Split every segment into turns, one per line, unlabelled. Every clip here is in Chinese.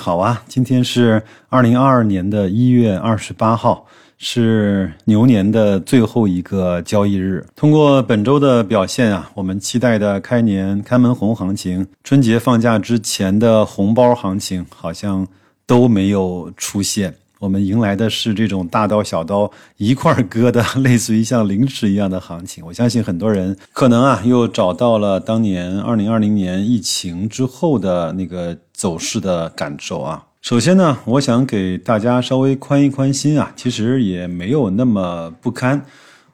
好啊！今天是二零二二年的一月二十八号，是牛年的最后一个交易日。通过本周的表现啊，我们期待的开年开门红行情、春节放假之前的红包行情，好像都没有出现。我们迎来的是这种大刀小刀一块割的，类似于像零食一样的行情。我相信很多人可能啊，又找到了当年二零二零年疫情之后的那个走势的感受啊。首先呢，我想给大家稍微宽一宽心啊，其实也没有那么不堪。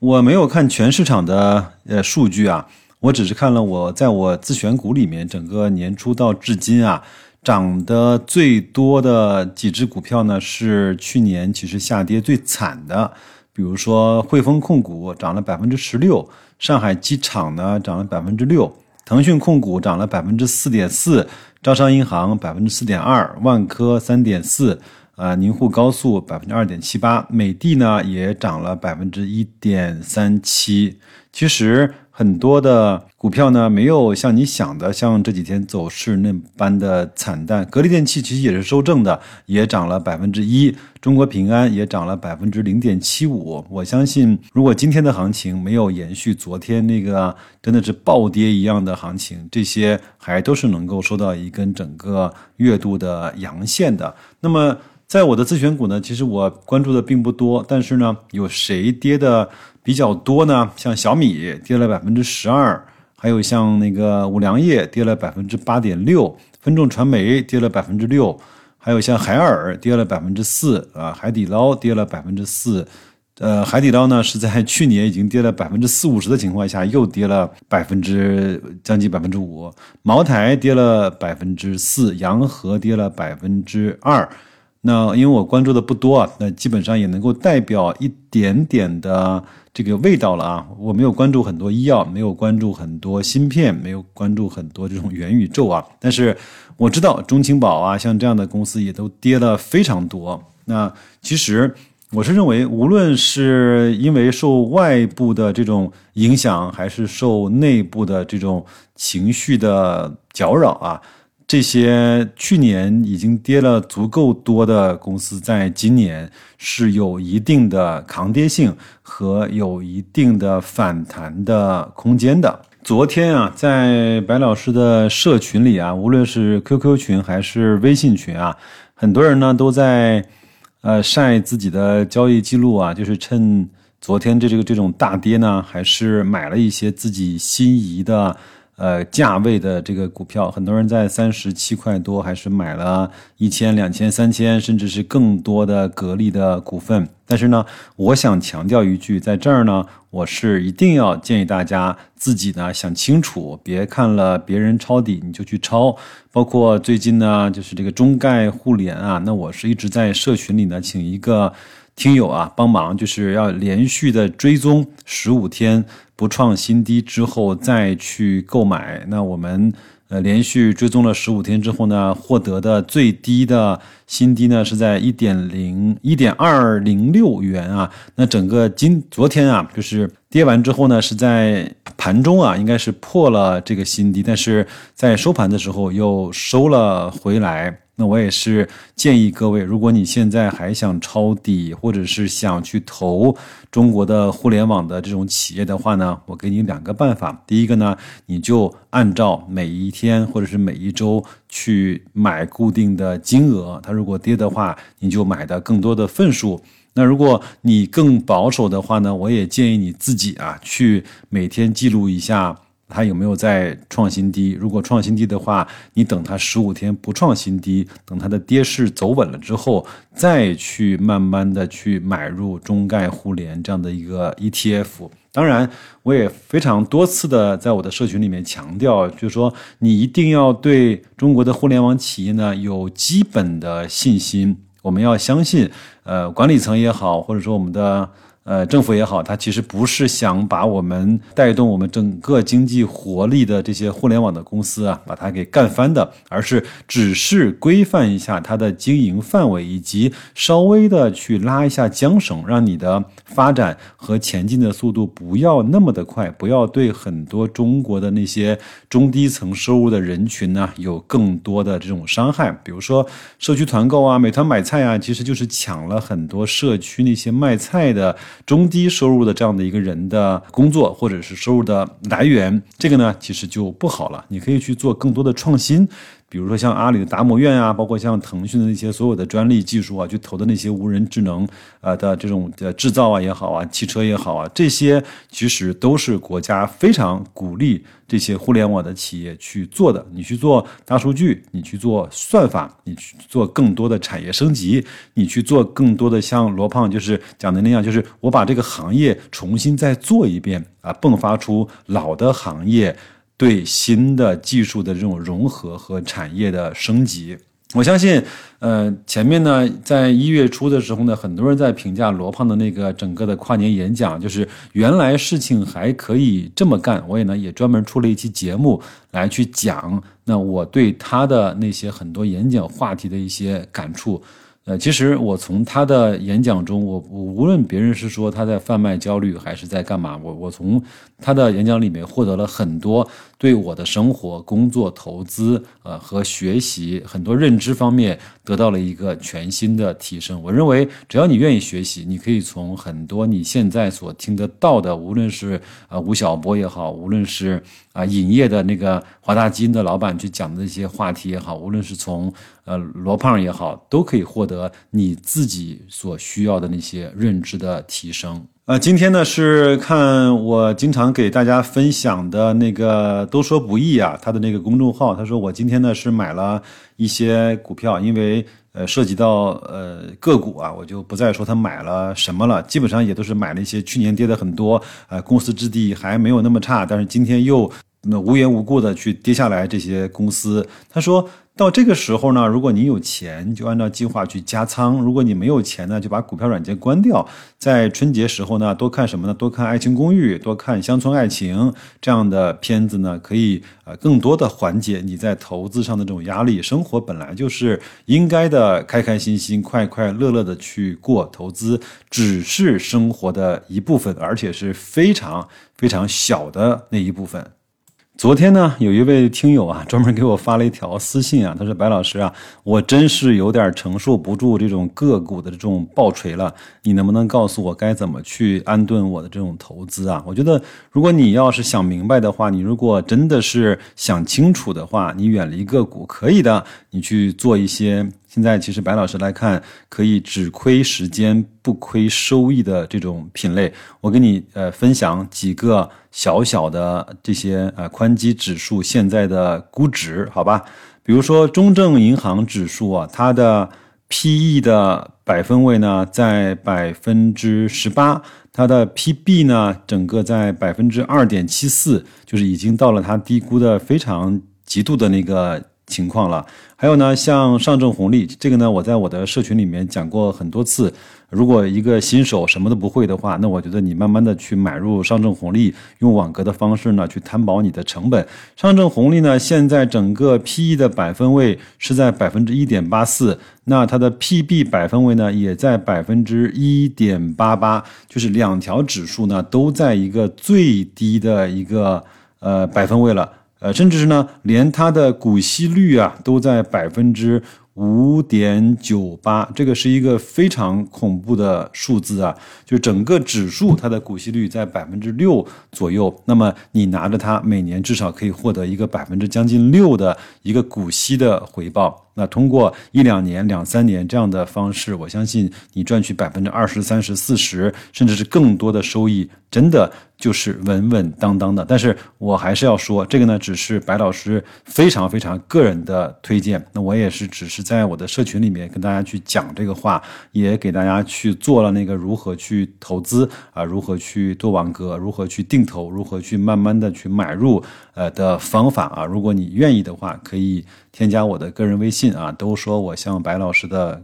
我没有看全市场的呃数据啊，我只是看了我在我自选股里面整个年初到至今啊。涨得最多的几只股票呢，是去年其实下跌最惨的，比如说汇丰控股涨了百分之十六，上海机场呢涨了百分之六，腾讯控股涨了百分之四点四，招商银行百分之四点二，万科三点四，啊，宁沪高速百分之二点七八，美的呢也涨了百分之一点三七，其实。很多的股票呢，没有像你想的，像这几天走势那般的惨淡。格力电器其实也是收正的，也涨了百分之一。中国平安也涨了百分之零点七五。我相信，如果今天的行情没有延续昨天那个真的是暴跌一样的行情，这些还都是能够收到一根整个月度的阳线的。那么，在我的自选股呢，其实我关注的并不多，但是呢，有谁跌的？比较多呢，像小米跌了百分之十二，还有像那个五粮液跌了百分之八点六，分众传媒跌了百分之六，还有像海尔跌了百分之四啊，海底捞跌了百分之四，呃，海底捞呢是在去年已经跌了百分之四五十的情况下，又跌了百分之将近百分之五，茅台跌了百分之四，洋河跌了百分之二。那因为我关注的不多啊，那基本上也能够代表一点点的这个味道了啊。我没有关注很多医药，没有关注很多芯片，没有关注很多这种元宇宙啊。但是我知道中青宝啊，像这样的公司也都跌了非常多。那其实我是认为，无论是因为受外部的这种影响，还是受内部的这种情绪的搅扰啊。这些去年已经跌了足够多的公司，在今年是有一定的抗跌性和有一定的反弹的空间的。昨天啊，在白老师的社群里啊，无论是 QQ 群还是微信群啊，很多人呢都在呃晒自己的交易记录啊，就是趁昨天这这个这种大跌呢，还是买了一些自己心仪的。呃，价位的这个股票，很多人在三十七块多，还是买了一千、两千、三千，甚至是更多的格力的股份。但是呢，我想强调一句，在这儿呢，我是一定要建议大家自己呢想清楚，别看了别人抄底你就去抄。包括最近呢，就是这个中概互联啊，那我是一直在社群里呢，请一个。听友啊，帮忙就是要连续的追踪十五天不创新低之后再去购买。那我们呃连续追踪了十五天之后呢，获得的最低的新低呢是在一点零一点二零六元啊。那整个今昨天啊，就是跌完之后呢，是在盘中啊，应该是破了这个新低，但是在收盘的时候又收了回来。那我也是建议各位，如果你现在还想抄底，或者是想去投中国的互联网的这种企业的话呢，我给你两个办法。第一个呢，你就按照每一天或者是每一周去买固定的金额，它如果跌的话，你就买的更多的份数。那如果你更保守的话呢，我也建议你自己啊，去每天记录一下。它有没有在创新低？如果创新低的话，你等它十五天不创新低，等它的跌势走稳了之后，再去慢慢的去买入中概互联这样的一个 ETF。当然，我也非常多次的在我的社群里面强调，就是说你一定要对中国的互联网企业呢有基本的信心。我们要相信，呃，管理层也好，或者说我们的。呃，政府也好，它其实不是想把我们带动我们整个经济活力的这些互联网的公司啊，把它给干翻的，而是只是规范一下它的经营范围，以及稍微的去拉一下缰绳，让你的发展和前进的速度不要那么的快，不要对很多中国的那些中低层收入的人群呢有更多的这种伤害。比如说社区团购啊，美团买菜啊，其实就是抢了很多社区那些卖菜的。中低收入的这样的一个人的工作或者是收入的来源，这个呢其实就不好了。你可以去做更多的创新。比如说像阿里的达摩院啊，包括像腾讯的那些所有的专利技术啊，去投的那些无人智能呃的这种的制造啊也好啊，汽车也好啊，这些其实都是国家非常鼓励这些互联网的企业去做的。你去做大数据，你去做算法，你去做更多的产业升级，你去做更多的像罗胖就是讲的那样，就是我把这个行业重新再做一遍啊，迸发出老的行业。对新的技术的这种融合和产业的升级，我相信，呃，前面呢，在一月初的时候呢，很多人在评价罗胖的那个整个的跨年演讲，就是原来事情还可以这么干。我也呢也专门出了一期节目来去讲，那我对他的那些很多演讲话题的一些感触。呃，其实我从他的演讲中，我我无论别人是说他在贩卖焦虑还是在干嘛，我我从他的演讲里面获得了很多对我的生活、工作、投资，呃和学习很多认知方面得到了一个全新的提升。我认为，只要你愿意学习，你可以从很多你现在所听得到的，无论是呃吴晓波也好，无论是啊影业的那个华大基因的老板去讲的那些话题也好，无论是从呃罗胖也好，都可以获。得你自己所需要的那些认知的提升。呃，今天呢是看我经常给大家分享的那个都说不易啊，他的那个公众号，他说我今天呢是买了一些股票，因为呃涉及到呃个股啊，我就不再说他买了什么了，基本上也都是买了一些去年跌的很多，呃公司质地还没有那么差，但是今天又那无缘无故的去跌下来这些公司，他说。到这个时候呢，如果你有钱，就按照计划去加仓；如果你没有钱呢，就把股票软件关掉。在春节时候呢，多看什么呢？多看《爱情公寓》，多看《乡村爱情》这样的片子呢，可以呃更多的缓解你在投资上的这种压力。生活本来就是应该的，开开心心、快快乐乐的去过。投资只是生活的一部分，而且是非常非常小的那一部分。昨天呢，有一位听友啊，专门给我发了一条私信啊，他说：“白老师啊，我真是有点承受不住这种个股的这种暴锤了，你能不能告诉我该怎么去安顿我的这种投资啊？”我觉得，如果你要是想明白的话，你如果真的是想清楚的话，你远离个股可以的，你去做一些。现在其实白老师来看，可以只亏时间不亏收益的这种品类，我给你呃分享几个小小的这些呃宽基指数现在的估值，好吧？比如说中证银行指数啊，它的 P/E 的百分位呢在百分之十八，它的 P/B 呢整个在百分之二点七四，就是已经到了它低估的非常极度的那个。情况了，还有呢，像上证红利这个呢，我在我的社群里面讲过很多次。如果一个新手什么都不会的话，那我觉得你慢慢的去买入上证红利，用网格的方式呢去摊薄你的成本。上证红利呢，现在整个 P/E 的百分位是在百分之一点八四，那它的 P/B 百分位呢也在百分之一点八八，就是两条指数呢都在一个最低的一个呃百分位了。呃，甚至是呢，连它的股息率啊，都在百分之。五点九八，这个是一个非常恐怖的数字啊！就整个指数，它的股息率在百分之六左右。那么你拿着它，每年至少可以获得一个百分之将近六的一个股息的回报。那通过一两年、两三年这样的方式，我相信你赚取百分之二十三十、四十，甚至是更多的收益，真的就是稳稳当当的。但是我还是要说，这个呢，只是白老师非常非常个人的推荐。那我也是只是。在我的社群里面跟大家去讲这个话，也给大家去做了那个如何去投资啊，如何去做网格，如何去定投，如何去慢慢的去买入呃的方法啊。如果你愿意的话，可以添加我的个人微信啊，都说我像白老师的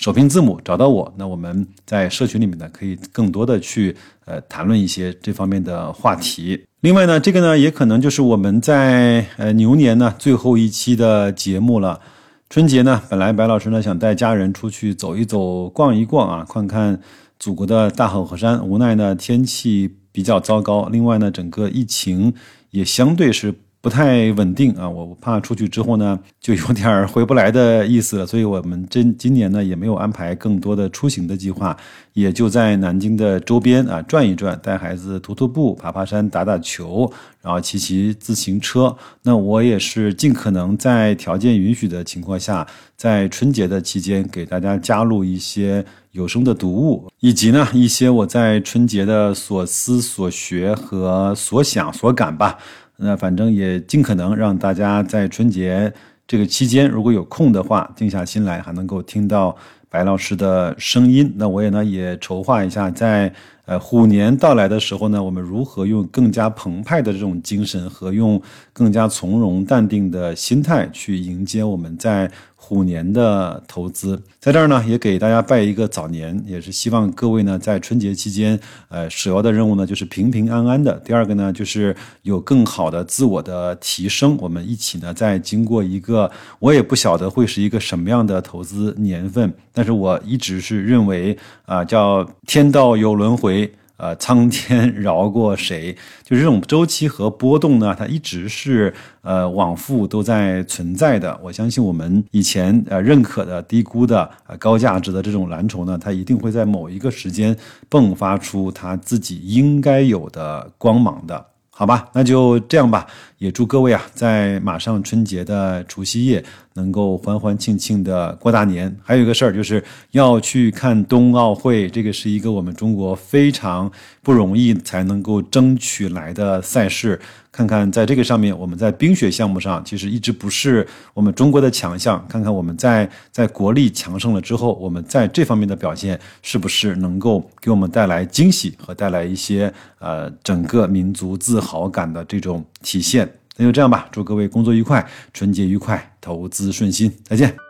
首拼字母找到我，那我们在社群里面呢，可以更多的去呃谈论一些这方面的话题。另外呢，这个呢也可能就是我们在呃牛年呢最后一期的节目了。春节呢，本来白老师呢想带家人出去走一走、逛一逛啊，看看祖国的大好河山。无奈呢，天气比较糟糕，另外呢，整个疫情也相对是。不太稳定啊，我怕出去之后呢，就有点回不来的意思了，所以我们今今年呢也没有安排更多的出行的计划，也就在南京的周边啊转一转，带孩子徒徒步、爬爬山、打打球，然后骑骑自行车。那我也是尽可能在条件允许的情况下，在春节的期间给大家加入一些有声的读物，以及呢一些我在春节的所思所学和所想所感吧。那反正也尽可能让大家在春节这个期间，如果有空的话，静下心来，还能够听到白老师的声音。那我也呢也筹划一下，在呃虎年到来的时候呢，我们如何用更加澎湃的这种精神和用更加从容淡定的心态去迎接我们在。虎年的投资，在这儿呢，也给大家拜一个早年，也是希望各位呢，在春节期间，呃，首要的任务呢，就是平平安安的。第二个呢，就是有更好的自我的提升。我们一起呢，在经过一个，我也不晓得会是一个什么样的投资年份，但是我一直是认为啊，叫天道有轮回。呃，苍天饶过谁？就是这种周期和波动呢，它一直是呃往复都在存在的。我相信我们以前呃认可的、低估的、呃高价值的这种蓝筹呢，它一定会在某一个时间迸发出它自己应该有的光芒的。好吧，那就这样吧。也祝各位啊，在马上春节的除夕夜，能够欢欢庆庆的过大年。还有一个事儿，就是要去看冬奥会，这个是一个我们中国非常不容易才能够争取来的赛事。看看在这个上面，我们在冰雪项目上其实一直不是我们中国的强项。看看我们在在国力强盛了之后，我们在这方面的表现是不是能够给我们带来惊喜和带来一些呃整个民族自豪感的这种体现。那就这样吧，祝各位工作愉快，春节愉快，投资顺心，再见。